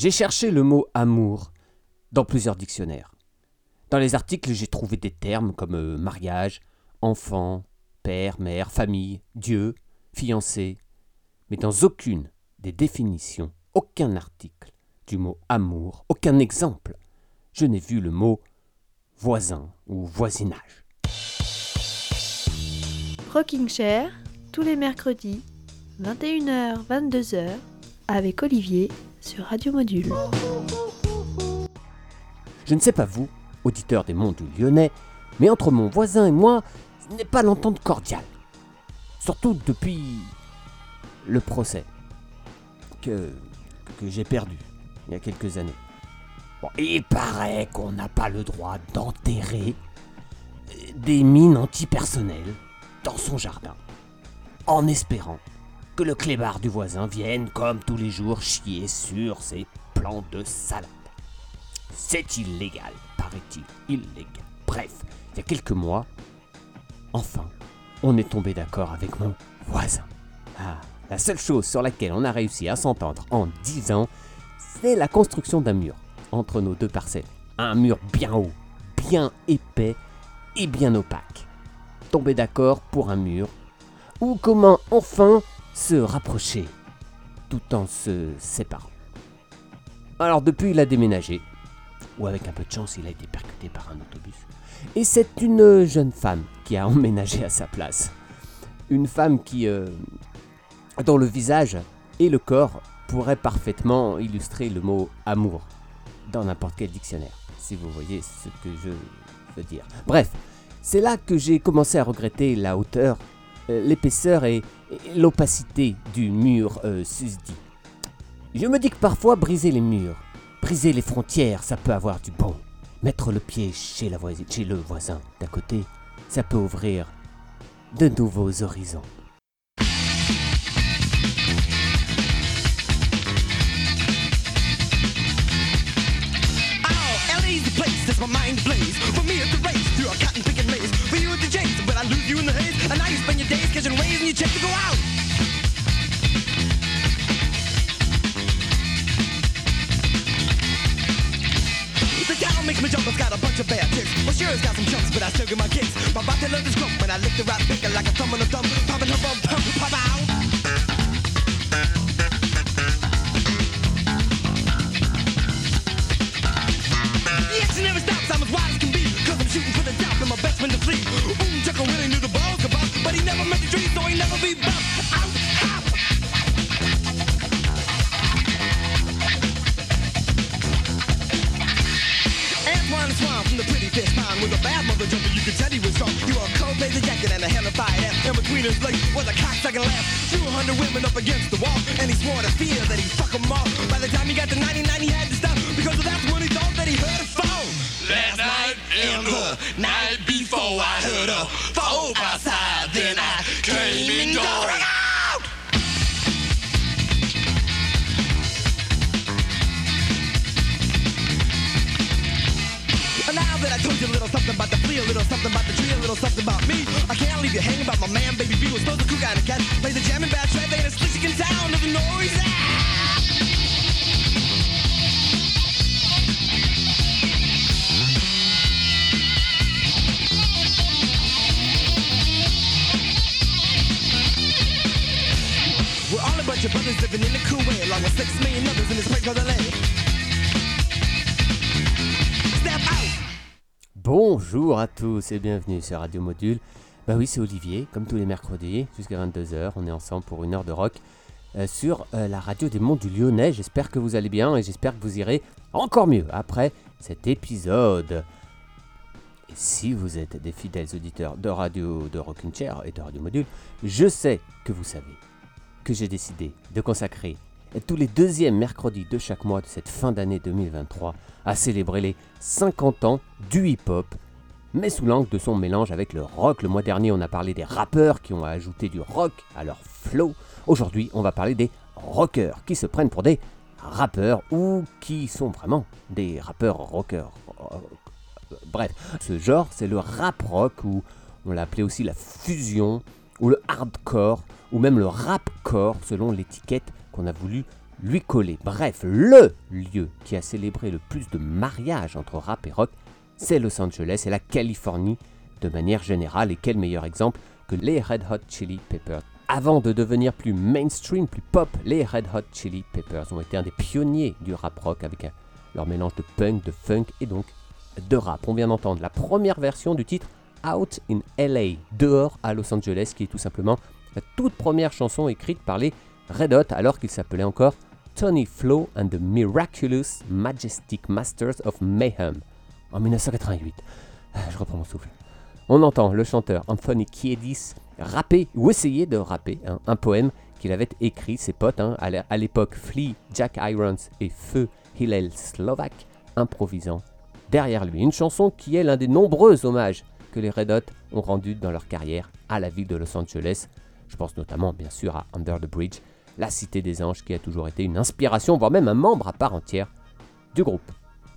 J'ai cherché le mot amour dans plusieurs dictionnaires. Dans les articles, j'ai trouvé des termes comme euh, mariage, enfant, père, mère, famille, Dieu, fiancé, mais dans aucune des définitions, aucun article du mot amour, aucun exemple, je n'ai vu le mot voisin ou voisinage. Rocking Chair, tous les mercredis, 21h, 22h, avec Olivier sur Radio Module. Je ne sais pas vous, auditeur des mondes Lyonnais, mais entre mon voisin et moi, ce n'est pas l'entente cordiale. Surtout depuis le procès que, que j'ai perdu il y a quelques années. Il paraît qu'on n'a pas le droit d'enterrer des mines antipersonnelles dans son jardin, en espérant que le clébard du voisin vienne comme tous les jours chier sur ses plants de salade. C'est illégal, paraît-il, illégal. Bref, il y a quelques mois, enfin, on est tombé d'accord avec mon voisin. Ah, la seule chose sur laquelle on a réussi à s'entendre en 10 ans, c'est la construction d'un mur entre nos deux parcelles. Un mur bien haut, bien épais et bien opaque. Tomber d'accord pour un mur, ou comment enfin se rapprocher tout en se séparant. Alors depuis, il a déménagé, ou avec un peu de chance, il a été percuté par un autobus. Et c'est une jeune femme qui a emménagé à sa place. Une femme qui, euh, dont le visage et le corps pourraient parfaitement illustrer le mot amour dans n'importe quel dictionnaire, si vous voyez ce que je veux dire. Bref, c'est là que j'ai commencé à regretter la hauteur, euh, l'épaisseur et, et l'opacité du mur euh, susdit. Je me dis que parfois briser les murs, briser les frontières, ça peut avoir du bon. Mettre le pied chez, chez le voisin d'à côté, ça peut ouvrir de nouveaux horizons. You check to go out. The town makes me jump, it's got a bunch of bad chicks. Well, sure, it's got some chumps, but I still get my kicks. My body love is crump when I lick the right finger like a thumb on a thumb. Popping her bum, pump, pop out. Never stops, I'm as wide as can shooting for the top and my best friend to flee. Boom, chuckle, Willie knew the balls could bust, but he never met the dream, so he never be bust. Out, hop. Antoine Swan from the pretty fish pond with a bad mother jumper, you could tell he was strong. He wore a cold blazer jacket and a hell of fire ass. And between his legs was a cocksucking laugh. 200 women up against the wall, and he swore to fear that he'd fuck them all. By the time he got to 99, he had to stop because that's when he thought that he heard a phone. Last night and the night before, I heard a phone outside. Then I came in going out. And now that I told you a little something about the flea, a little something about the tree, a little something about me, I can't leave you hanging about my man, baby B. Was supposed to cook out a cat, play the jam in bad trap, ain't a slick in town, of the noise. We're Bonjour à tous et bienvenue sur Radio Module. Bah oui, c'est Olivier, comme tous les mercredis, jusqu'à 22h. On est ensemble pour une heure de rock euh, sur euh, la radio des monts du Lyonnais. J'espère que vous allez bien et j'espère que vous irez encore mieux après cet épisode. Si vous êtes des fidèles auditeurs de radio de Rockin' Chair et de Radio Module, je sais que vous savez que j'ai décidé de consacrer tous les deuxièmes mercredis de chaque mois de cette fin d'année 2023 à célébrer les 50 ans du hip-hop, mais sous l'angle de son mélange avec le rock. Le mois dernier, on a parlé des rappeurs qui ont ajouté du rock à leur flow. Aujourd'hui, on va parler des rockers qui se prennent pour des rappeurs ou qui sont vraiment des rappeurs rockers. Bref, ce genre, c'est le rap rock ou on l'a aussi la fusion ou le hardcore ou même le rapcore selon l'étiquette qu'on a voulu lui coller. Bref, LE lieu qui a célébré le plus de mariages entre rap et rock, c'est Los Angeles et la Californie de manière générale. Et quel meilleur exemple que les Red Hot Chili Peppers. Avant de devenir plus mainstream, plus pop, les Red Hot Chili Peppers ont été un des pionniers du rap rock avec leur mélange de punk, de funk et donc de rap. On vient d'entendre la première version du titre Out in LA, dehors à Los Angeles, qui est tout simplement la toute première chanson écrite par les Red Hot alors qu'ils s'appelaient encore Tony Flo and the Miraculous Majestic Masters of Mayhem en 1988. Ah, Je reprends mon souffle. On entend le chanteur Anthony Kiedis rapper ou essayer de rapper hein, un poème qu'il avait écrit, ses potes, hein, à l'époque Flea, Jack Irons et Feu Hillel Slovak, improvisant derrière lui. Une chanson qui est l'un des nombreux hommages que les Red Hot ont rendus dans leur carrière à la ville de Los Angeles. Je pense notamment, bien sûr, à Under the Bridge, la cité des anges qui a toujours été une inspiration, voire même un membre à part entière du groupe.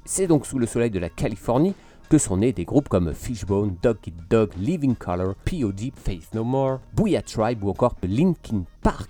C'est donc sous le soleil de la Californie que sont nés des groupes comme Fishbone, Dog Eat Dog, Living Color, POD, Faith No More, Booyah Tribe ou encore Linkin Park.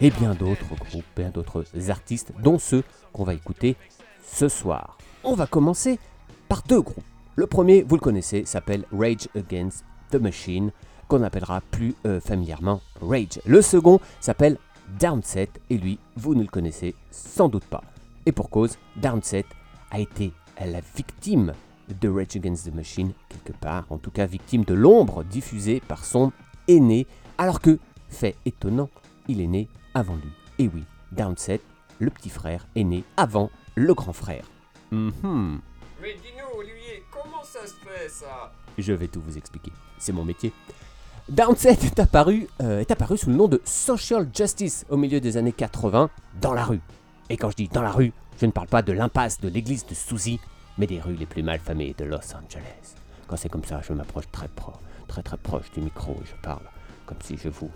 et bien d'autres groupes, bien d'autres artistes, dont ceux qu'on va écouter ce soir. On va commencer par deux groupes. Le premier, vous le connaissez, s'appelle Rage Against the Machine, qu'on appellera plus euh, familièrement Rage. Le second s'appelle Downset, et lui, vous ne le connaissez sans doute pas. Et pour cause, Downset a été la victime de Rage Against the Machine, quelque part, en tout cas victime de l'ombre diffusée par son aîné, alors que, fait étonnant, il est né avant lui. Et oui, Downset, le petit frère, est né avant le grand frère. Mhm. Mais dis-nous, Olivier, comment ça se fait ça? Je vais tout vous expliquer, c'est mon métier. Downset est apparu, euh, est apparu sous le nom de Social Justice au milieu des années 80 dans la rue. Et quand je dis dans la rue, je ne parle pas de l'impasse de l'église de Suzy, mais des rues les plus malfamées de Los Angeles. Quand c'est comme ça, je m'approche très pro, très très proche du micro et je parle comme si je vous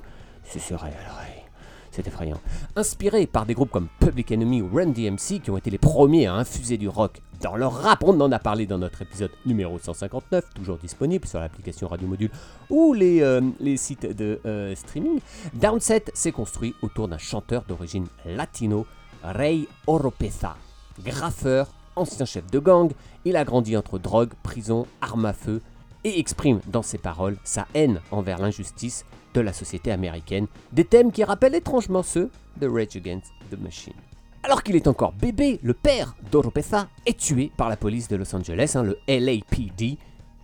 susurrais à l'oreille. C'est effrayant. Inspiré par des groupes comme Public Enemy ou Run DMC qui ont été les premiers à infuser du rock dans leur rap, on en a parlé dans notre épisode numéro 159, toujours disponible sur l'application Radio Module ou les, euh, sites de euh, streaming. Downset s'est construit autour d'un chanteur d'origine latino, Ray Oropeza. Graffeur, ancien chef de gang, il a grandi entre drogue, prison, armes à feu et exprime dans ses paroles sa haine envers l'injustice de la société américaine, des thèmes qui rappellent étrangement ceux de Rage Against the Machine. Alors qu'il est encore bébé, le père d'Oropesa est tué par la police de Los Angeles, hein, le LAPD.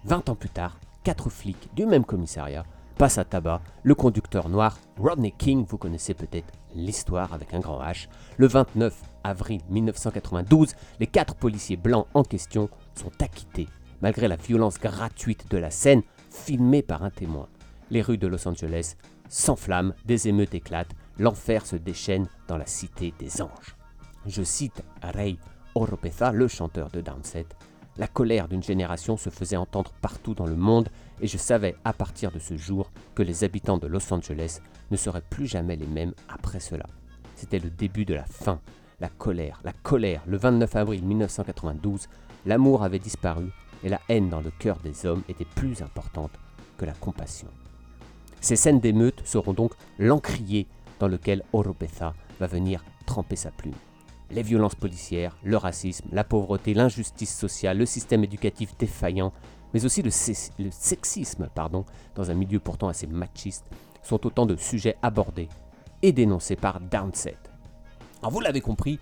20 ans plus tard, quatre flics du même commissariat passent à tabac le conducteur noir Rodney King, vous connaissez peut-être l'histoire avec un grand H. Le 29 avril 1992, les quatre policiers blancs en question sont acquittés, malgré la violence gratuite de la scène filmée par un témoin. Les rues de Los Angeles s'enflamment, des émeutes éclatent, l'enfer se déchaîne dans la cité des anges. Je cite Ray Oropeza, le chanteur de Downset. La colère d'une génération se faisait entendre partout dans le monde et je savais à partir de ce jour que les habitants de Los Angeles ne seraient plus jamais les mêmes après cela. C'était le début de la fin, la colère, la colère. Le 29 avril 1992, l'amour avait disparu et la haine dans le cœur des hommes était plus importante que la compassion. Ces scènes d'émeute seront donc l'encrier dans lequel Oropeza va venir tremper sa plume. Les violences policières, le racisme, la pauvreté, l'injustice sociale, le système éducatif défaillant, mais aussi le, sexisme pardon, dans un milieu pourtant assez machiste, sont autant de sujets abordés et dénoncés par Downset. Alors vous l'avez compris,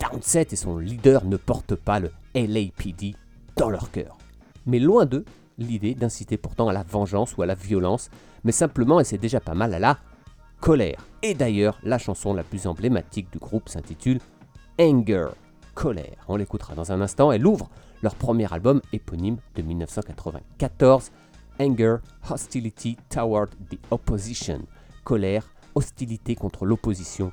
Downset et son leader ne portent pas le LAPD dans leur cœur. Mais loin d'eux, l'idée d'inciter pourtant à la vengeance ou à la violence, mais simplement, et c'est déjà pas mal, à la colère. Et d'ailleurs, la chanson la plus emblématique du groupe s'intitule Anger, colère. On l'écoutera dans un instant. Elle ouvre leur premier album éponyme de 1994, Anger, Hostility Toward the Opposition. Colère, hostilité contre l'opposition.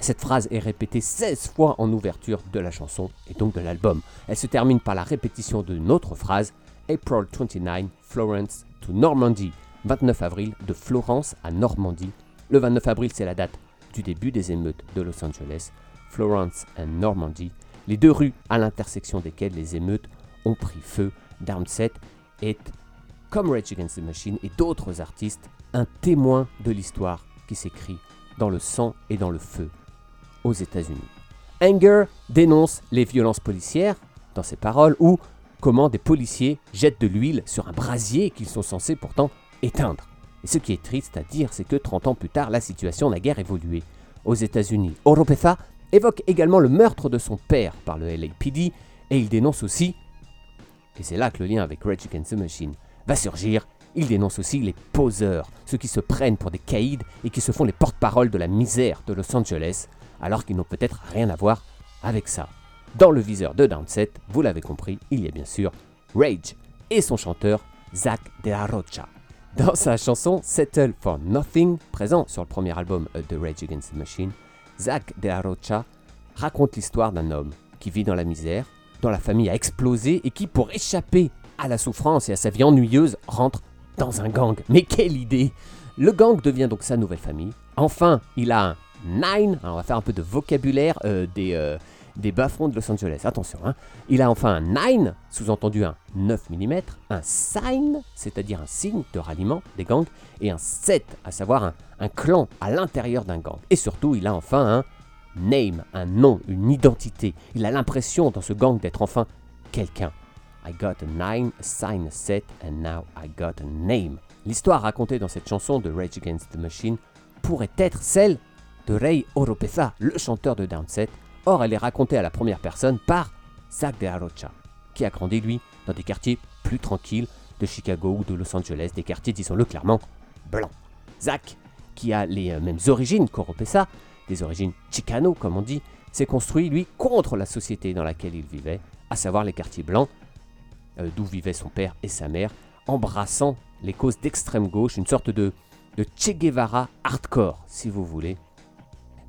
Cette phrase est répétée 16 fois en ouverture de la chanson et donc de l'album. Elle se termine par la répétition d'une autre phrase, April 29, Florence to Normandy. 29 avril, de Florence à Normandie. Le 29 avril, c'est la date du début des émeutes de Los Angeles. Florence et Normandie, les deux rues à l'intersection desquelles les émeutes ont pris feu. Downset est, comme Rage Against the Machine et d'autres artistes, un témoin de l'histoire qui s'écrit dans le sang et dans le feu aux États-Unis. Anger dénonce les violences policières dans ses paroles ou comment des policiers jettent de l'huile sur un brasier qu'ils sont censés pourtant éteindre. Et ce qui est triste à dire, c'est que 30 ans plus tard, la situation n'a guère évolué. Aux États-Unis, Oropesa évoque également le meurtre de son père par le LAPD et il dénonce aussi, et c'est là que le lien avec Rage Against the Machine va surgir, il dénonce aussi les poseurs, ceux qui se prennent pour des caïds et qui se font les porte-paroles de la misère de Los Angeles, alors qu'ils n'ont peut-être rien à voir avec ça. Dans le viseur de Downset, vous l'avez compris, il y a bien sûr Rage et son chanteur Zach De La Rocha. Dans sa chanson Settle for Nothing, présent sur le premier album euh, de Rage Against the Machine, Zach De La Rocha raconte l'histoire d'un homme qui vit dans la misère, dont la famille a explosé et qui, pour échapper à la souffrance et à sa vie ennuyeuse, rentre dans un gang. Mais quelle idée Le gang devient donc sa nouvelle famille. Enfin, il a un nine. Alors, on va faire un peu de vocabulaire euh, des, euh, des bas-fonds de Los Angeles. Attention, hein. il a enfin un 9, sous-entendu un 9 mm, un sign, c'est-à-dire un signe de ralliement des gangs, et un 7, à savoir un, clan à l'intérieur d'un gang. Et surtout, il a enfin un name, un nom, une identité. Il a l'impression dans ce gang d'être enfin quelqu'un. I got a nine, a sign, a set, and now I got a name. L'histoire racontée dans cette chanson de Rage Against the Machine pourrait être celle de Ray Oropesa, le chanteur de Downset. Or, elle est racontée à la première personne par Zach De La Rocha, qui a grandi, lui, dans des quartiers plus tranquilles de Chicago ou de Los Angeles, des quartiers, disons-le clairement, blancs. Zach, qui a les euh, mêmes origines qu'Oropesa, des origines chicano, comme on dit, s'est construit, lui, contre la société dans laquelle il vivait, à savoir les quartiers blancs, euh, d'où vivaient son père et sa mère, embrassant les causes d'extrême gauche, une sorte de, de Che Guevara hardcore, si vous voulez.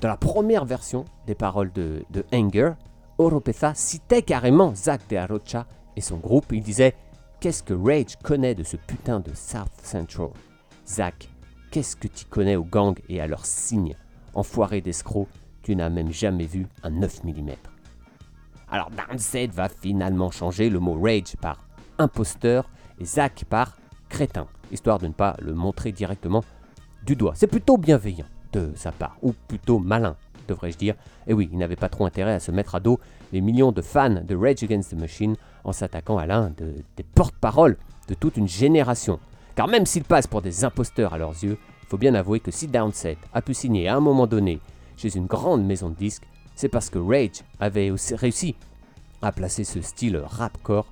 Dans la première version des paroles de, Anger, Oropesa citait carrément Zach De La Rocha et son groupe. Il disait Qu'est-ce que Rage connaît de ce putain de South Central? Zach, qu'est-ce que tu connais aux gangs et à leurs signes Enfoiré d'escroc, tu n'as même jamais vu un 9 mm. Alors Downset va finalement changer le mot rage par imposteur et Zach par crétin, histoire de ne pas le montrer directement du doigt. C'est plutôt bienveillant de sa part, ou plutôt malin, devrais-je dire. Et oui, il n'avait pas trop intérêt à se mettre à dos les millions de fans de Rage Against the Machine en s'attaquant à l'un de- des porte-paroles de toute une génération. Car même s'ils passent pour des imposteurs à leurs yeux, il faut bien avouer que si Downset a pu signer à un moment donné chez une grande maison de disques, c'est parce que Rage avait aussi réussi à placer ce style rapcore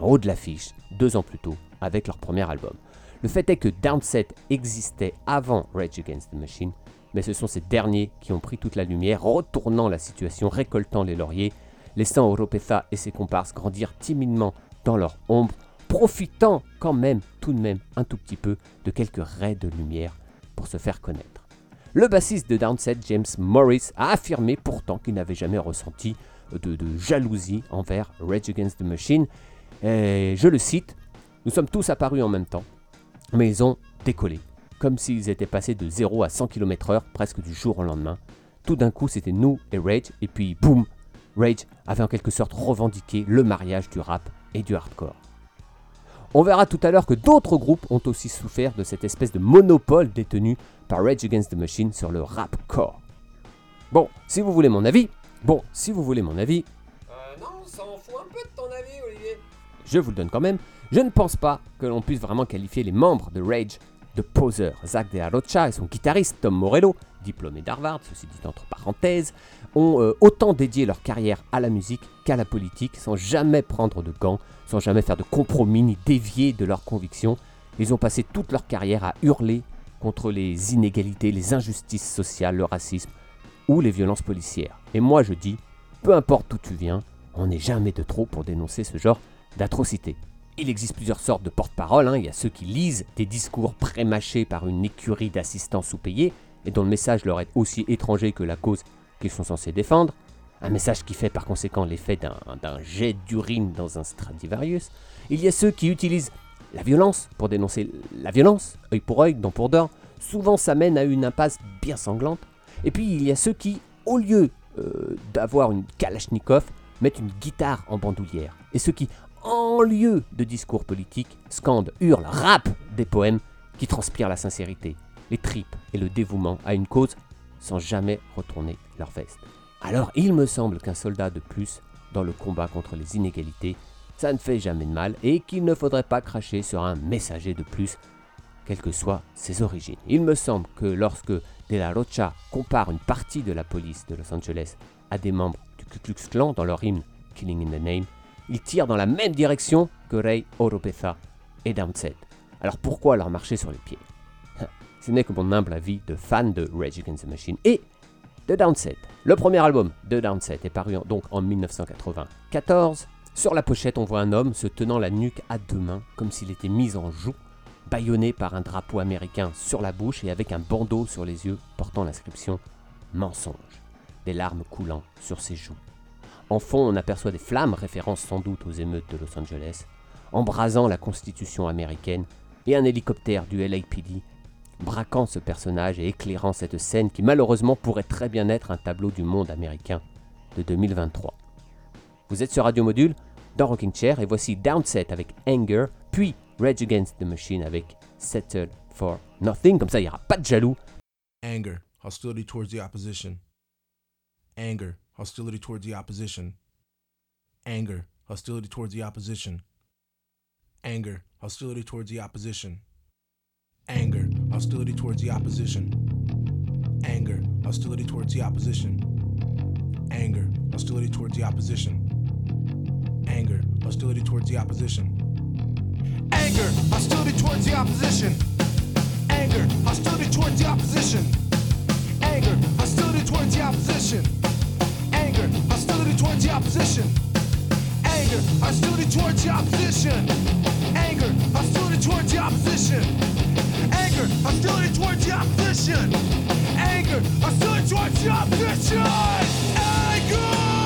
en haut de l'affiche deux ans plus tôt avec leur premier album. Le fait est que Downset existait avant Rage Against the Machine, mais ce sont ces derniers qui ont pris toute la lumière, retournant la situation, récoltant les lauriers, laissant Oropesa et ses comparses grandir timidement dans leur ombre, profitant quand même, tout de même, un tout petit peu de quelques raies de lumière pour se faire connaître. Le bassiste de Downset, James Morris, a affirmé pourtant qu'il n'avait jamais ressenti de, de jalousie envers Rage Against the Machine. Et je le cite, nous sommes tous apparus en même temps, mais ils ont décollé, comme s'ils étaient passés de 0 à 100 km/h presque du jour au lendemain. Tout d'un coup, c'était nous et Rage, et puis boum, Rage avait en quelque sorte revendiqué le mariage du rap et du hardcore. On verra tout à l'heure que d'autres groupes ont aussi souffert de cette espèce de monopole détenu par Rage Against the Machine sur le rapcore. Bon, si vous voulez mon avis, bon, si vous voulez mon avis, Euh, non, on s'en fout un peu de ton avis, Olivier. je vous le donne quand même, je ne pense pas que l'on puisse vraiment qualifier les membres de Rage de poseurs. Zach De La Rocha et son guitariste Tom Morello, diplômé d'Harvard, ceci dit entre parenthèses, ont euh, autant dédié leur carrière à la musique qu'à la politique, sans jamais prendre de gants, sans jamais faire de compromis ni dévier de leurs convictions. Ils ont passé toute leur carrière à hurler contre les inégalités, les injustices sociales, le racisme ou les violences policières. Et moi je dis, peu importe d'où tu viens, on n'est jamais de trop pour dénoncer ce genre d'atrocité. Il existe plusieurs sortes de porte-parole. hein. Il y a ceux qui lisent des discours prémâchés par une écurie d'assistants sous-payés et dont le message leur est aussi étranger que la cause qu'ils sont censés défendre. Un message qui fait par conséquent l'effet d'un jet d'urine dans un Stradivarius. Il y a ceux qui utilisent la violence pour dénoncer la violence, œil pour œil, dent pour dent. Souvent ça mène à une impasse bien sanglante. Et puis il y a ceux qui, au lieu euh, d'avoir une Kalachnikov, mettent une guitare en bandoulière. Et ceux qui, en lieu de discours politiques, scandent, hurlent, rappent des poèmes qui transpirent la sincérité, les tripes et le dévouement à une cause sans jamais retourner leur veste. Alors il me semble qu'un soldat de plus dans le combat contre les inégalités, ça ne fait jamais de mal et qu'il ne faudrait pas cracher sur un messager de plus, quelles que soient ses origines. Il me semble que lorsque De La Rocha compare une partie de la police de Los Angeles à des membres du Ku Klux Klan dans leur hymne Killing in the Name, il tire dans la même direction que Ray Oropesa et Downset. Alors pourquoi leur marcher sur les pieds? Ce n'est que mon humble avis de fan de Rage Against the Machine et de Downset. Le premier album de Downset est paru donc en 1994. Sur la pochette, on voit un homme se tenant la nuque à deux mains, comme s'il était mis en joue, bâillonné par un drapeau américain sur la bouche et avec un bandeau sur les yeux portant l'inscription Mensonge, des larmes coulant sur ses joues. En fond, on aperçoit des flammes, référence sans doute aux émeutes de Los Angeles, embrasant la Constitution américaine, et un hélicoptère du LAPD braquant ce personnage et éclairant cette scène qui malheureusement pourrait très bien être un tableau du monde américain de 2023. Vous êtes sur Radio Module, dans Rocking Chair, et voici Downset avec Anger, puis Rage Against the Machine avec Settle for Nothing, comme ça il n'y aura pas de jaloux. anger, hostility towards the opposition. Anger, hostility towards the opposition. Anger, hostility towards the opposition. Anger, hostility towards the opposition. Anger, hostility towards the opposition. Anger, hostility towards the opposition. Anger, hostility towards the opposition. Anger, hostility towards the opposition. Anger, hostility towards the opposition. Anger, hostility towards the opposition. Anger, hostility towards the opposition. Anger, hostility towards the opposition. Anger, hostility towards the opposition. Anger, hostility towards the opposition. Anger, hostility towards the opposition. Anger, hostility towards the opposition. Anger! Anger!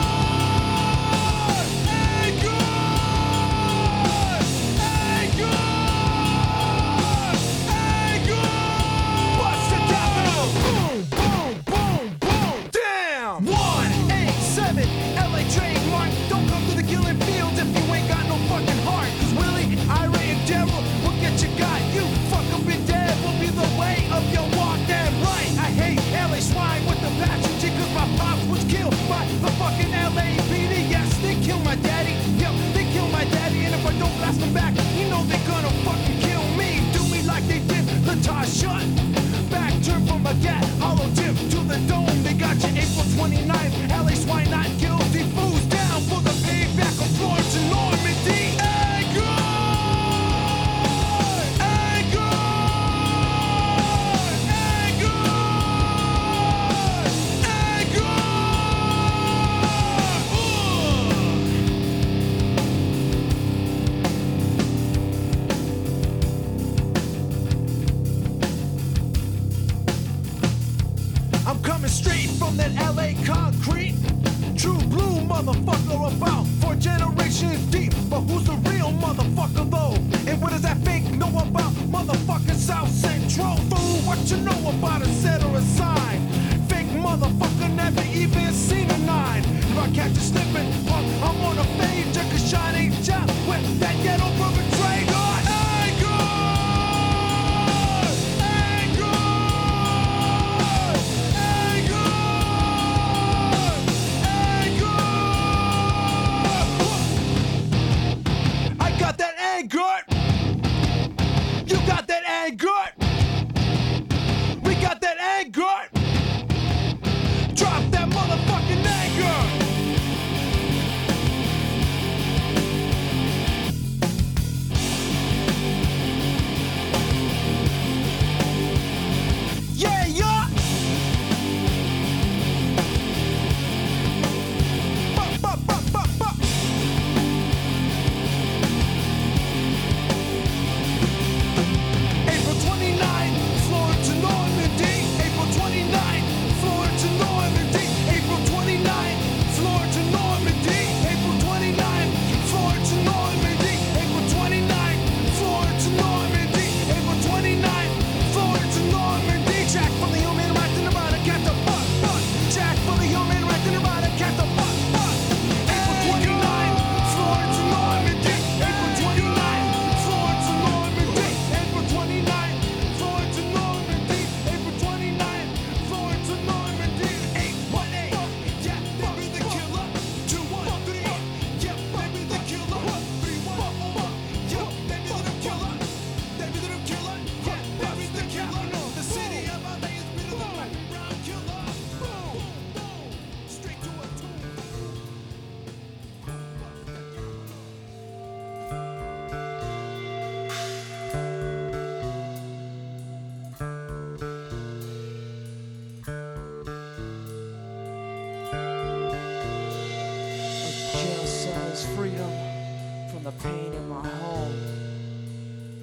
My home.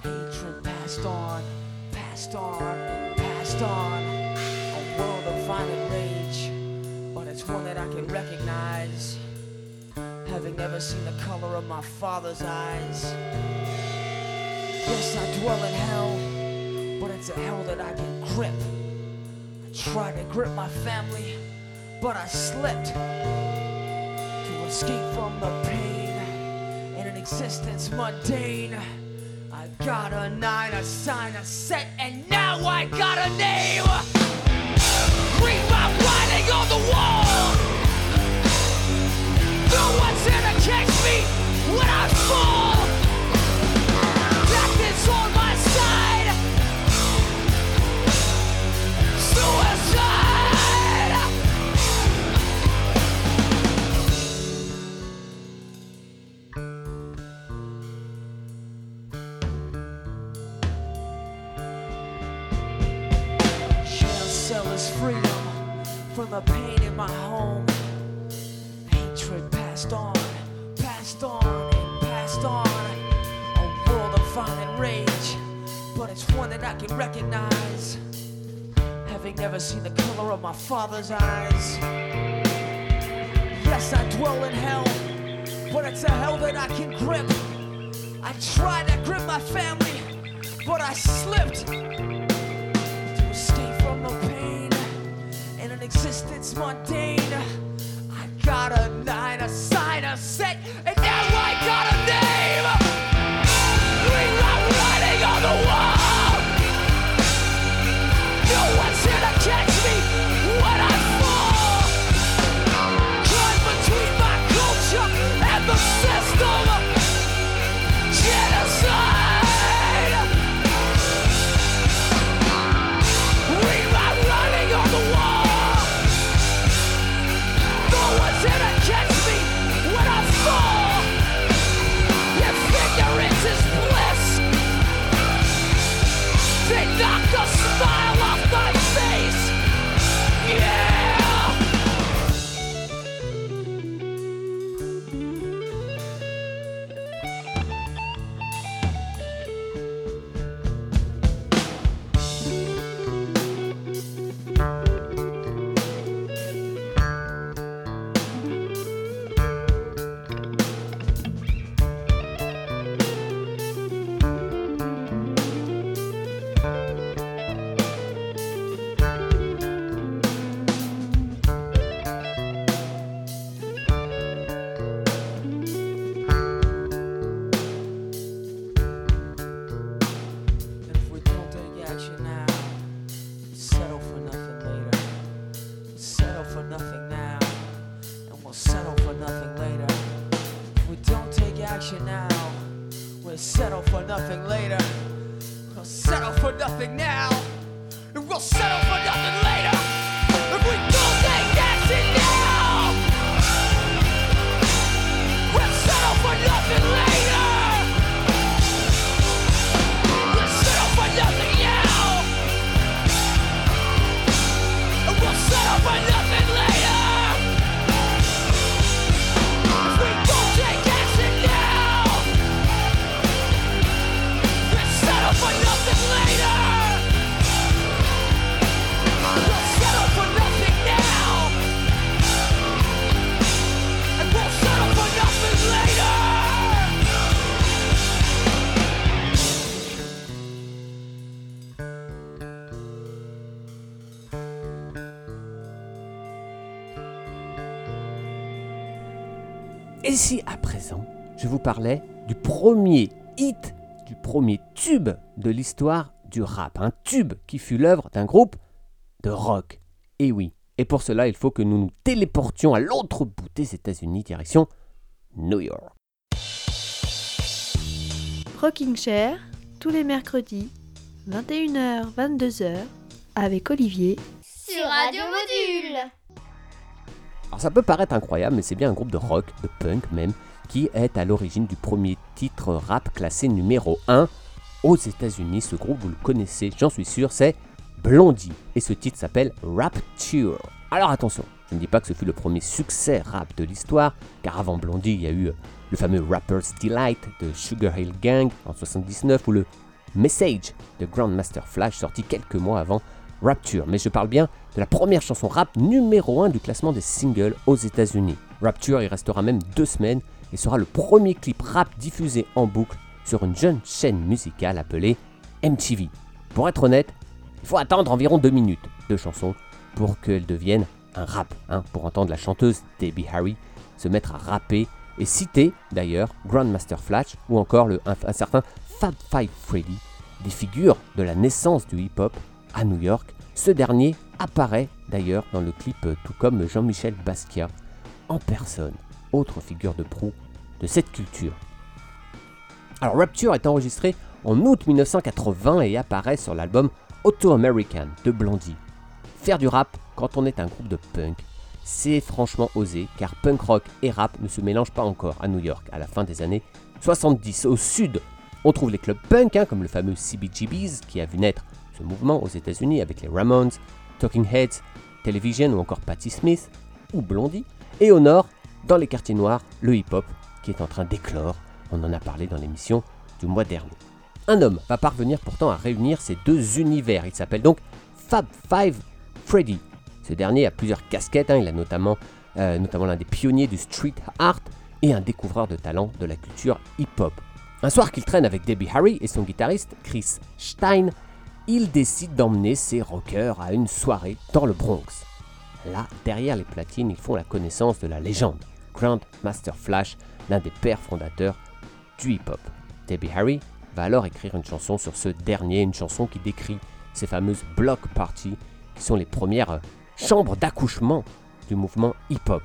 Hatred passed on, passed on, passed on. A world of violent rage, but it's one that I can recognize. Having never seen the color of my father's eyes. Yes, I dwell in hell, but it's a hell that I can grip. I tried to grip my family, but I slipped escape from the pain in an existence mundane. I got a nine, a sign, a set, and now I got a name. Read my writing on the wall. No one's here to catch me when I fall. I can grip. Je vous parlais du premier hit, du premier tube de l'histoire du rap, un tube qui fut l'œuvre d'un groupe de rock. Et oui, et pour cela, il faut que nous nous téléportions à l'autre bout des États-Unis, direction New York. Rocking Chair, tous les mercredis, 21h, 22h, avec Olivier Sur Radio Module Alors ça peut paraître incroyable, mais c'est bien un groupe de rock, de punk même, qui est à l'origine du premier titre rap classé numéro 1 aux États-Unis. Ce groupe, vous le connaissez, j'en suis sûr, c'est Blondie. Et ce titre s'appelle Rapture. Alors attention, Je ne dis pas que ce fut le premier succès rap de l'histoire, car avant Blondie, il y a eu le fameux Rapper's Delight de Sugar Hill Gang en 79 ou le Message de Grandmaster Flash sorti quelques mois avant Rapture. Mais je parle bien de la première chanson rap numéro 1 du classement des singles aux États-Unis. Rapture y restera même deux semaines et sera le premier clip rap diffusé en boucle sur une jeune chaîne musicale appelée MTV. Pour être honnête, il faut attendre environ deux minutes de chanson pour qu'elle devienne un rap, hein, pour entendre la chanteuse Debbie Harry se mettre à rapper et citer d'ailleurs Grandmaster Flash ou encore un certain Fab Five Freddy, des figures de la naissance du hip-hop à New York. Ce dernier apparaît d'ailleurs dans le clip euh, tout comme Jean-Michel Basquiat en personne, autre figure de proue de cette culture. Alors Rapture est enregistré en août 1980 et apparaît sur l'album Auto American de Blondie. Faire du rap quand on est un groupe de punk, c'est franchement osé car punk rock et rap ne se mélangent pas encore à New York à la fin des années 70. Au sud, on trouve les clubs punk hein, comme le fameux CBGB's qui a vu naître ce mouvement aux États-Unis avec les Ramones, Talking Heads, Television ou encore Patti Smith ou Blondie. Et au nord, dans les quartiers noirs, le hip-hop qui est en train d'éclore. On en a parlé dans l'émission du mois dernier. Un homme va parvenir pourtant à réunir ces deux univers. Il s'appelle donc Fab Five Freddy. Ce dernier a plusieurs casquettes. hein. Il a notamment, euh, notamment l'un des pionniers du street art et un découvreur de talent de la culture hip-hop. Un soir qu'il traîne avec Debbie Harry et son guitariste Chris Stein, il décide d'emmener ses rockers à une soirée dans le Bronx. Là, derrière les platines, ils font la connaissance de la légende, Grandmaster Flash, l'un des pères fondateurs du hip-hop. Debbie Harry va alors écrire une chanson sur ce dernier, une chanson qui décrit ces fameuses block parties, qui sont les premières chambres d'accouchement du mouvement hip-hop.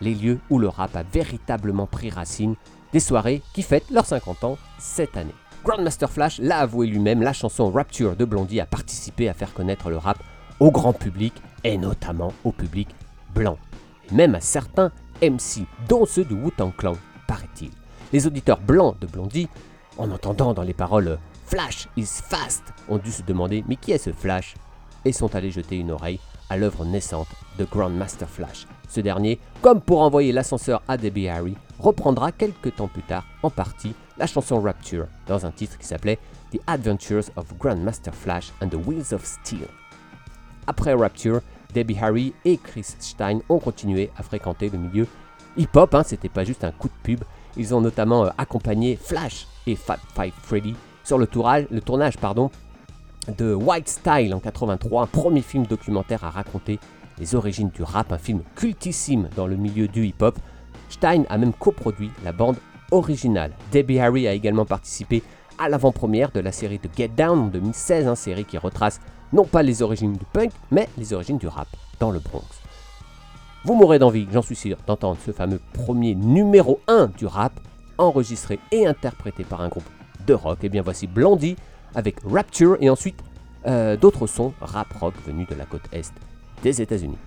Les lieux où le rap a véritablement pris racine, des soirées qui fêtent leurs 50 ans cette année. Grandmaster Flash l'a avoué lui-même, la chanson Rapture de Blondie a participé à faire connaître le rap au grand public et notamment au public blanc. Même à certains MC, dont ceux du Wu-Tang Clan, paraît-il. Les auditeurs blancs de Blondie, en entendant dans les paroles Flash is fast, ont dû se demander mais qui est ce Flash? et sont allés jeter une oreille à l'œuvre naissante de Grandmaster Flash. Ce dernier, comme pour envoyer l'ascenseur à Debbie Harry, reprendra quelques temps plus tard en partie la chanson Rapture dans un titre qui s'appelait The Adventures of Grandmaster Flash and the Wheels of Steel. Après Rapture, Debbie Harry et Chris Stein ont continué à fréquenter le milieu hip-hop, hein, c'était pas juste un coup de pub. Ils ont notamment euh, accompagné Flash et Fat Five Freddy sur le, tournage pardon, de White Style en 83, un premier film documentaire à raconter les origines du rap, un film cultissime dans le milieu du hip-hop. Stein a même coproduit la bande originale. Debbie Harry a également participé à l'avant-première de la série de Get Down en 2016, une série qui retrace non pas les origines du punk, mais les origines du rap dans le Bronx. Vous m'aurez d'envie, j'en suis sûr, d'entendre ce fameux premier numéro 1 du rap, enregistré et interprété par un groupe de rock. Et bien voici Blondie avec Rapture et ensuite euh, d'autres sons rap rock venus de la côte est des États-Unis.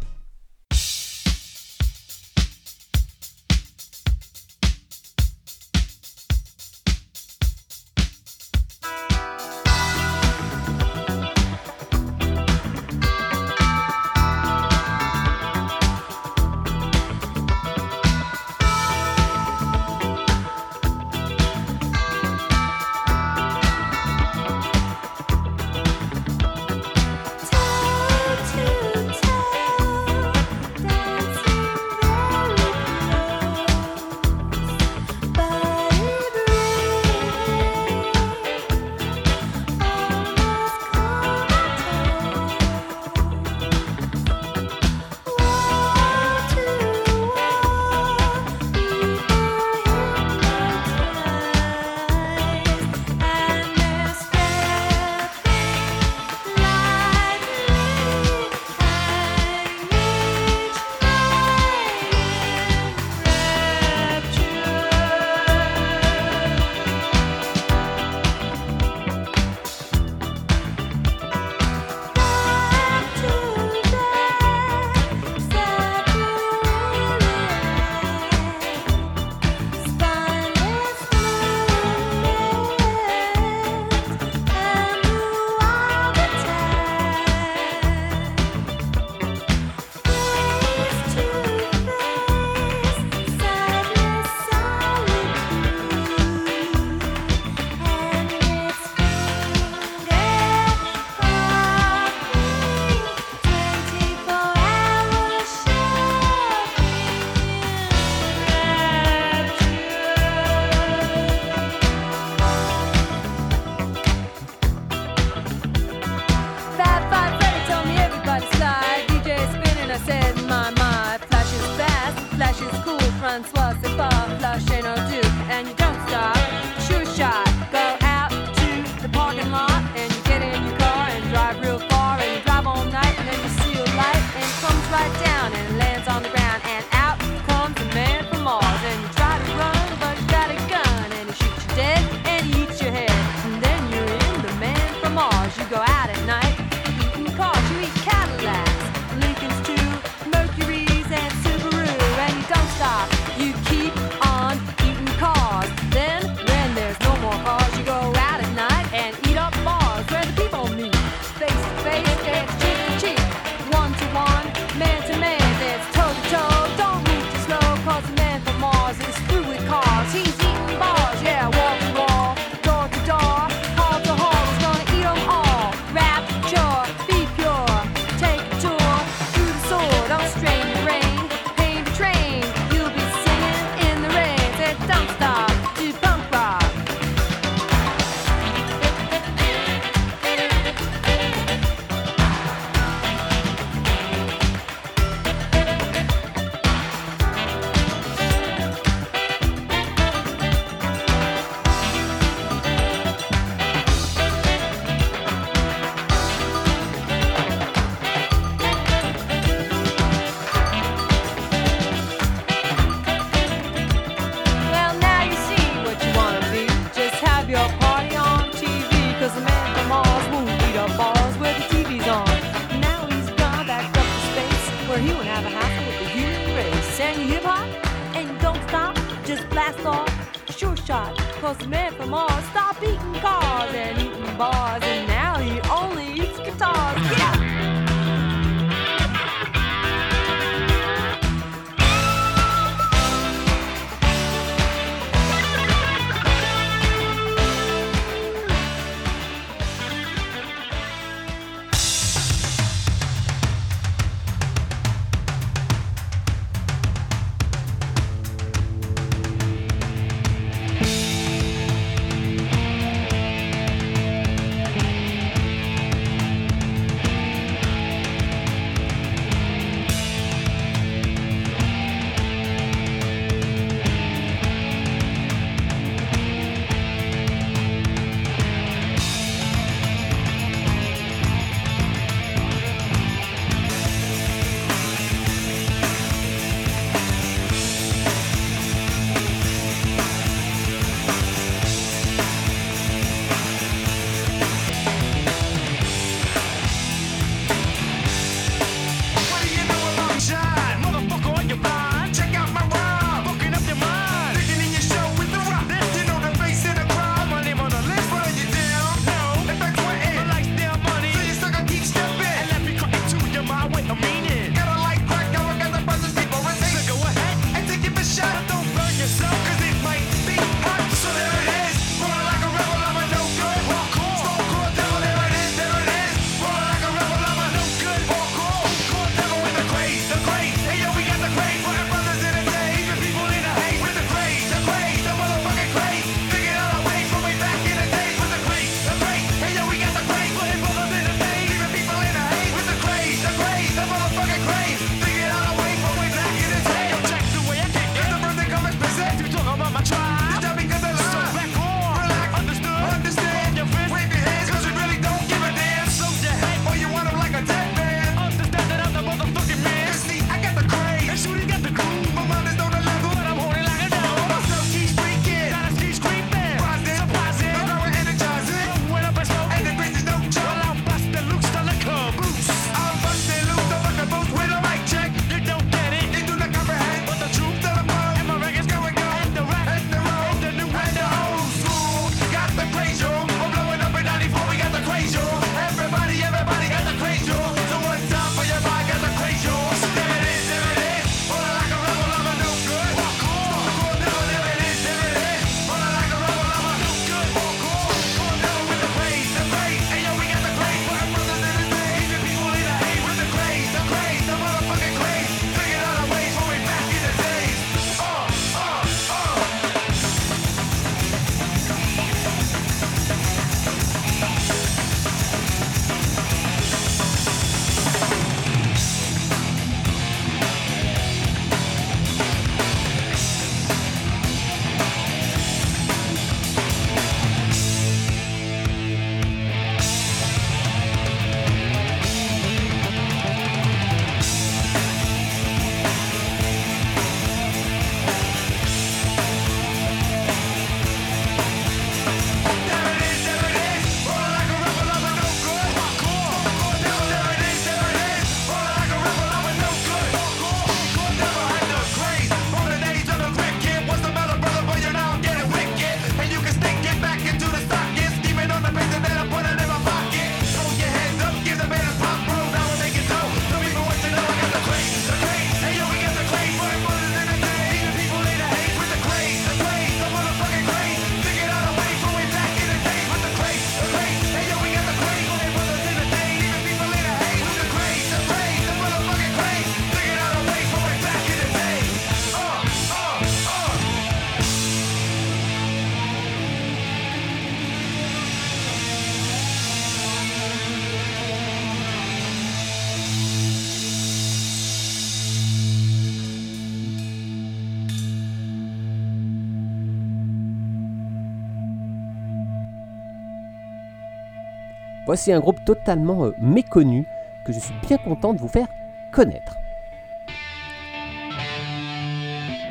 Voici un groupe totalement euh, méconnu que je suis bien content de vous faire connaître.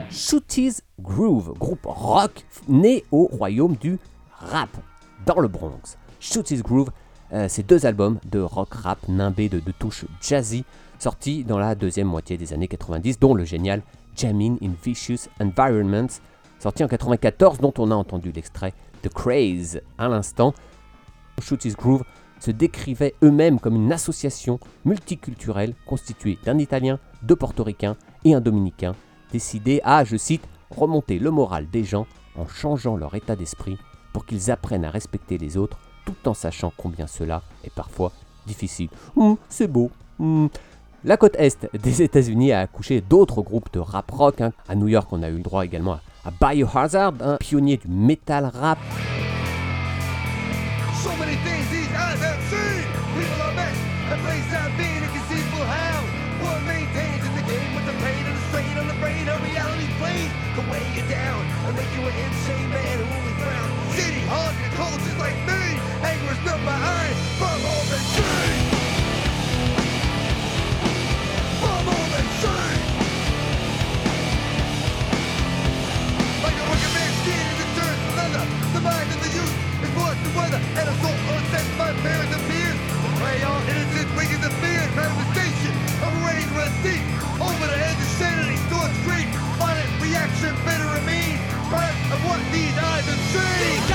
Shooties Groove, groupe rock né au royaume du rap, dans le Bronx. Shooties Groove, euh, c'est deux albums de rock rap nimbés de, touches jazzy, sortis dans la deuxième moitié des années 90, dont le génial Jamming in Vicious Environments, sorti en 94, dont on a entendu l'extrait The Craze à l'instant. Shooties Groove se décrivaient eux-mêmes comme une association multiculturelle constituée d'un Italien, deux Portoricains et un Dominicain, décidés à, je cite, remonter le moral des gens en changeant leur état d'esprit pour qu'ils apprennent à respecter les autres tout en sachant combien cela est parfois difficile. C'est beau. La côte est des États-Unis a accouché d'autres groupes de rap rock. hein. À New York, on a eu le droit également à, Biohazard, un pionnier du metal rap. So eyes have seen. People are met and place I've been inconceivable how. One maintains in the game with the pain and the strain on the brain. A reality plays to weigh you down and make you an insane man who only frown. City, hungry, and cold just like me. Anger is not behind from all the shame. From all the shame. Like a wicked man's skin it turns to leather. The mind of the youth is forced to weather. And a soul by parents and peers. Prey on innocent, wicked and feared. Manifestation of rage runs deep. Over the edge of sanity, towards grief. Violent reaction, bitter and mean. Part of what these eyes have seen.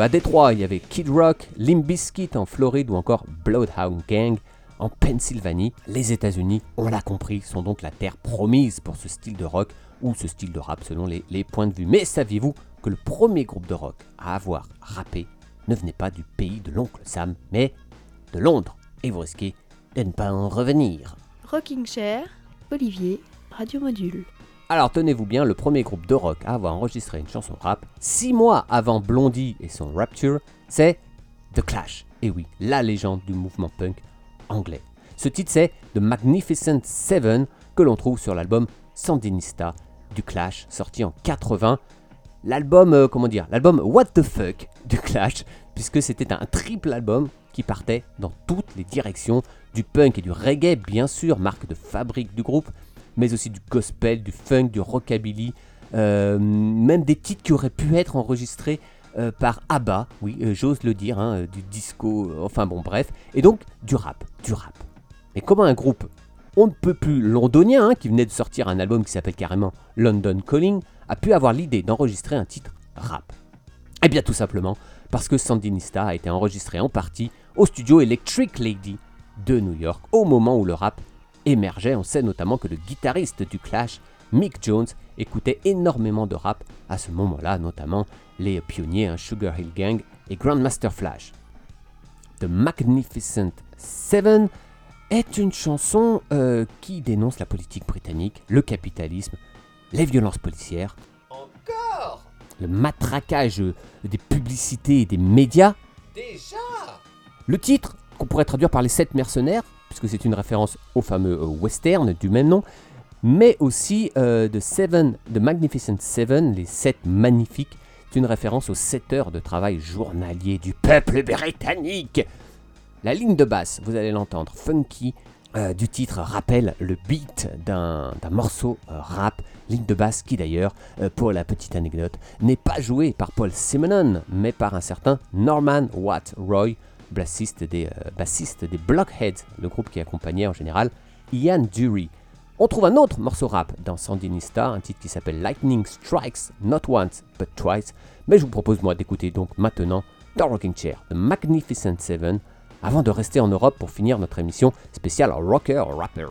À Détroit, il y avait Kid Rock, Limp Bizkit en Floride ou encore Bloodhound Gang en Pennsylvanie. Les États-Unis, on l'a compris, sont donc la terre promise pour ce style de rock ou ce style de rap selon les, points de vue. Mais saviez-vous que le premier groupe de rock à avoir rappé ne venait pas du pays de l'oncle Sam, mais de Londres? Et vous risquez de ne pas en revenir. Rocking Chair, Olivier, Radio Module. Alors tenez-vous bien, le premier groupe de rock à avoir enregistré une chanson rap, six mois avant Blondie et son Rapture, c'est The Clash. Et oui, la légende du mouvement punk anglais. Ce titre c'est The Magnificent Seven que l'on trouve sur l'album Sandinista du Clash, sorti en 80. L'album, euh, comment dire, l'album What the Fuck du Clash, puisque c'était un triple album qui partait dans toutes les directions, du punk et du reggae bien sûr, marque de fabrique du groupe, mais aussi du gospel, du funk, du rockabilly, euh, même des titres qui auraient pu être enregistrés euh, par ABBA, oui, euh, j'ose le dire, hein, du disco, enfin bon bref, et donc du rap, du rap. Mais comment un groupe on ne peut plus londonien, hein, qui venait de sortir un album qui s'appelle carrément London Calling, a pu avoir l'idée d'enregistrer un titre rap? Eh bien tout simplement parce que Sandinista a été enregistré en partie au studio Electric Lady de New York au moment où le rap émergeait. On sait notamment que le guitariste du Clash, Mick Jones, écoutait énormément de rap à ce moment-là, notamment les pionniers hein, Sugar Hill Gang et Grandmaster Flash. The Magnificent Seven est une chanson euh, qui dénonce la politique britannique, le capitalisme, les violences policières, Encore? le matraquage des publicités et des médias. Déjà? Le titre, qu'on pourrait traduire par les sept mercenaires, puisque c'est une référence au fameux euh, western du même nom, mais aussi euh, The The Magnificent Seven, les sept magnifiques, c'est une référence aux 7 heures de travail journalier du peuple britannique. La ligne de basse, vous allez l'entendre, funky, euh, du titre rappelle le beat d'un morceau euh, rap, ligne de basse qui d'ailleurs, euh, pour la petite anecdote, n'est pas jouée par Paul Simonon, mais par un certain Norman Watt Roy, bassiste des, euh, des Blockheads, le groupe qui accompagnait en général Ian Dury. On trouve un autre morceau rap dans Sandinista, un titre qui s'appelle Lightning Strikes Not Once But Twice, mais je vous propose moi d'écouter donc maintenant dans Rocking Chair, The Magnificent Seven, avant de rester en Europe pour finir notre émission spéciale Rocker Rapper.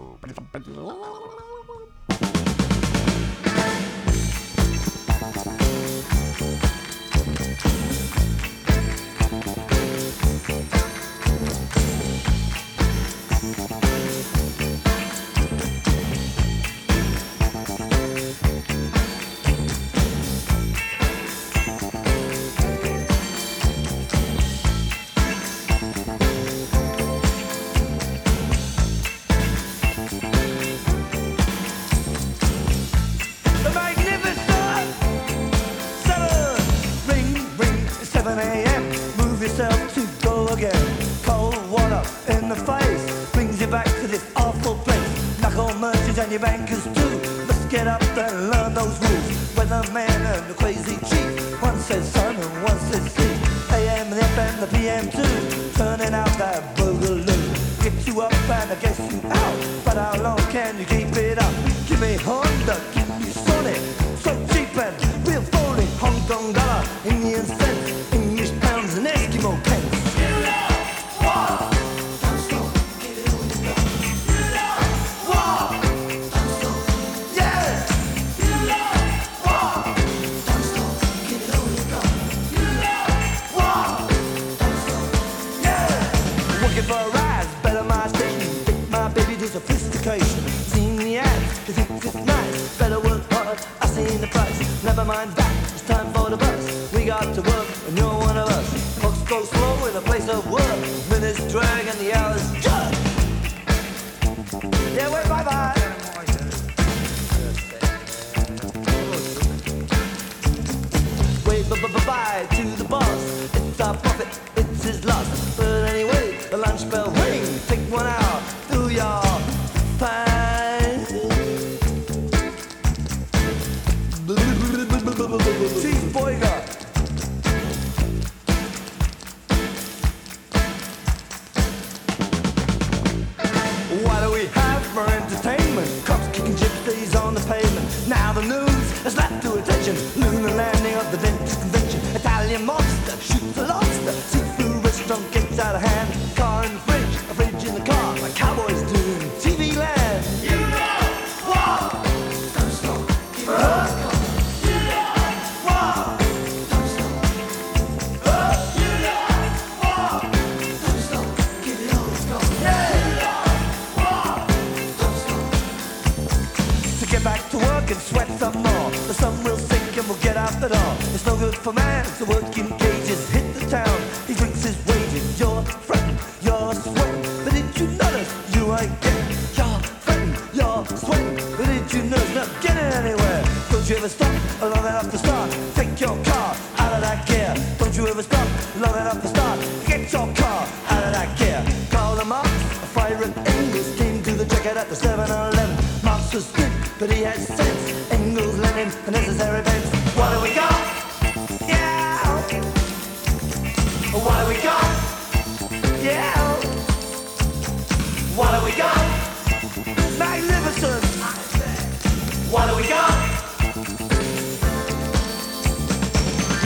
What do we got? Magnificent. What do we got?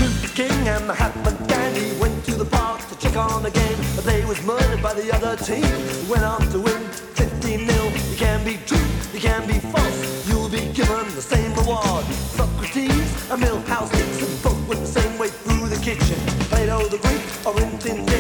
Luther King and Mahatma Gandhi went to the park to check on the game, but they was murdered by the other team. Went on to win 15 0 You can be true, you can be false. You'll be given the same reward. Socrates and Milhouse and both went the same way through the kitchen. Plato the Greek or in thin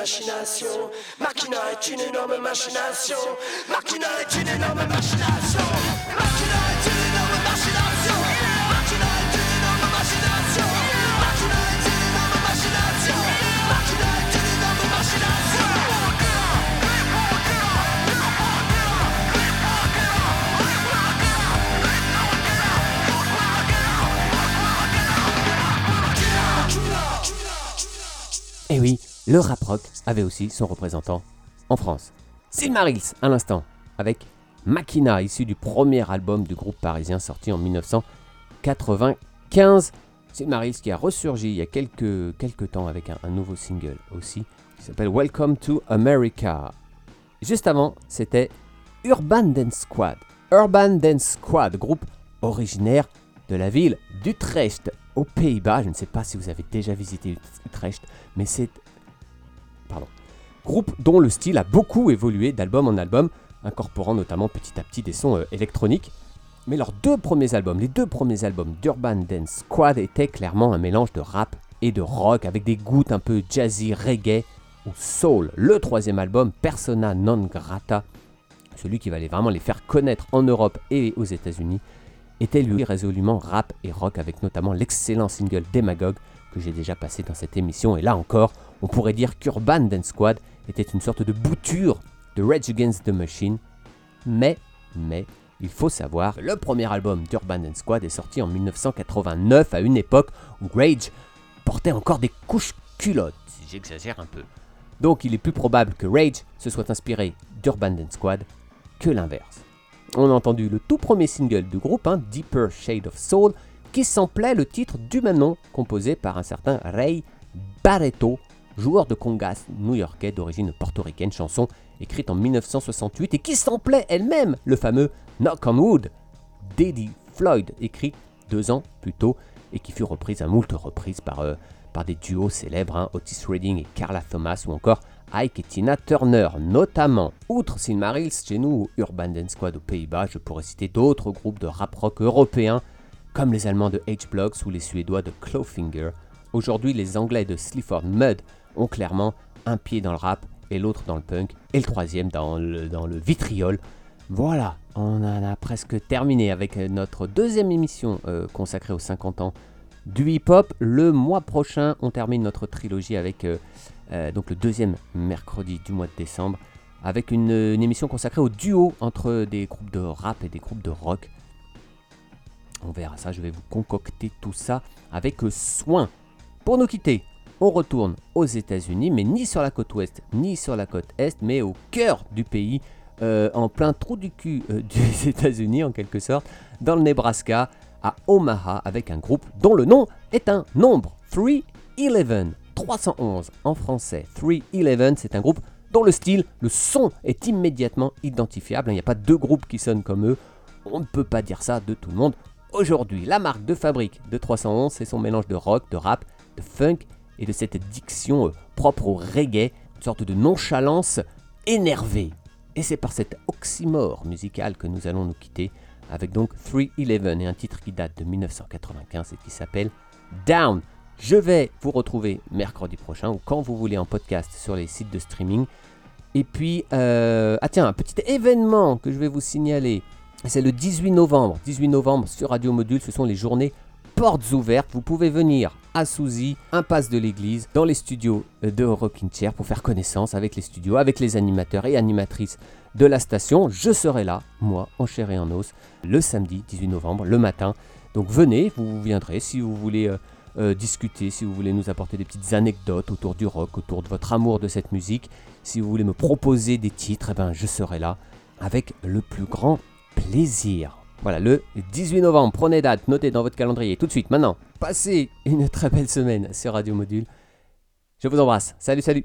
machination. Machina est une énorme machination. Machina est une énorme machination. Machina est le rap rock avait aussi son représentant en France. Silmarils, à l'instant, avec Machina, issu du premier album du groupe parisien sorti en 1995. Silmarils qui a ressurgi il y a quelques, temps avec un nouveau single aussi, qui s'appelle Welcome to America. Juste avant, c'était Urban Dance Squad. Urban Dance Squad, groupe originaire de la ville d'Utrecht, aux Pays-Bas. Je ne sais pas si vous avez déjà visité Utrecht, mais c'est. Groupe dont le style a beaucoup évolué d'album en album, incorporant notamment petit à petit des sons euh, électroniques. Mais leurs deux premiers albums, les deux premiers albums d'Urban Dance Squad étaient clairement un mélange de rap et de rock avec des gouttes un peu jazzy, reggae ou soul. Le troisième album, Persona non grata, celui qui va vraiment les faire connaître en Europe et aux États-Unis, était lui résolument rap et rock avec notamment l'excellent single Demagogue que j'ai déjà passé dans cette émission. Et là encore, on pourrait dire qu'Urban Dance Squad était une sorte de bouture de Rage Against the Machine. Mais, mais, il faut savoir que le premier album d'Urban Dance Squad est sorti en 1989 à une époque où Rage portait encore des couches culottes, si j'exagère un peu. Donc il est plus probable que Rage se soit inspiré d'Urban Dance Squad que l'inverse. On a entendu le tout premier single du groupe, hein, Deeper Shade of Soul, qui samplait le titre du même nom, composé par un certain Ray Barreto, joueur de congas new-yorkais d'origine portoricaine, chanson écrite en 1968 et qui samplait elle-même le fameux Knock on Wood d'Eddie Floyd, écrit deux ans plus tôt et qui fut reprise à moult reprises par, euh, par des duos célèbres, hein, Otis Redding et Carla Thomas, ou encore Ike et Tina Turner, notamment. Outre Silmarils, chez nous, ou Urban Dance Squad aux Pays-Bas, je pourrais citer d'autres groupes de rap rock européens, comme les Allemands de H-Blocks ou les Suédois de Clawfinger. Aujourd'hui, les Anglais de Sleaford Mud clairement un pied dans le rap et l'autre dans le punk, et le troisième dans le, vitriol. Voilà, on en a presque terminé avec notre deuxième émission euh, consacrée aux 50 ans du hip-hop. Le mois prochain, on termine notre trilogie avec euh, euh, donc le deuxième mercredi du mois de décembre, avec une, une émission consacrée au duo entre des groupes de rap et des groupes de rock. On verra ça, je vais vous concocter tout ça avec soin. Pour nous quitter, on retourne aux États-Unis, mais ni sur la côte ouest, ni sur la côte est, mais au cœur du pays, euh, en plein trou du cul euh, des États-Unis en quelque sorte, dans le Nebraska, à Omaha, avec un groupe dont le nom est un nombre, 311, 311 en français. 311, c'est un groupe dont le style, le son est immédiatement identifiable. Il n'y a pas deux groupes qui sonnent comme eux. On ne peut pas dire ça de tout le monde. Aujourd'hui, la marque de fabrique de 311, c'est son mélange de rock, de rap, de funk et de cette diction euh, propre au reggae, une sorte de nonchalance énervée. Et c'est par cet oxymore musical que nous allons nous quitter, avec donc 311 et un titre qui date de 1995 et qui s'appelle Down. Je vais vous retrouver mercredi prochain ou quand vous voulez en podcast sur les sites de streaming. Et puis, euh, ah tiens, un petit événement que je vais vous signaler. C'est le 18 novembre. 18 novembre sur Radio Module, ce sont les journées portes ouvertes. Vous pouvez venir à Souzy, impasse de l'église, dans les studios de Rocking Chair pour faire connaissance avec les studios, avec les animateurs et animatrices de la station. Je serai là, moi, en chair et en os, le samedi 18 novembre, le matin. Donc venez, vous viendrez si vous voulez euh, euh, discuter, si vous voulez nous apporter des petites anecdotes autour du rock, autour de votre amour de cette musique. Si vous voulez me proposer des titres, eh ben, je serai là avec le plus grand plaisir. Voilà, le 18 novembre, prenez date, notez dans votre calendrier tout de suite, maintenant. Passez une très belle semaine sur Radio Module. Je vous embrasse. Salut, salut.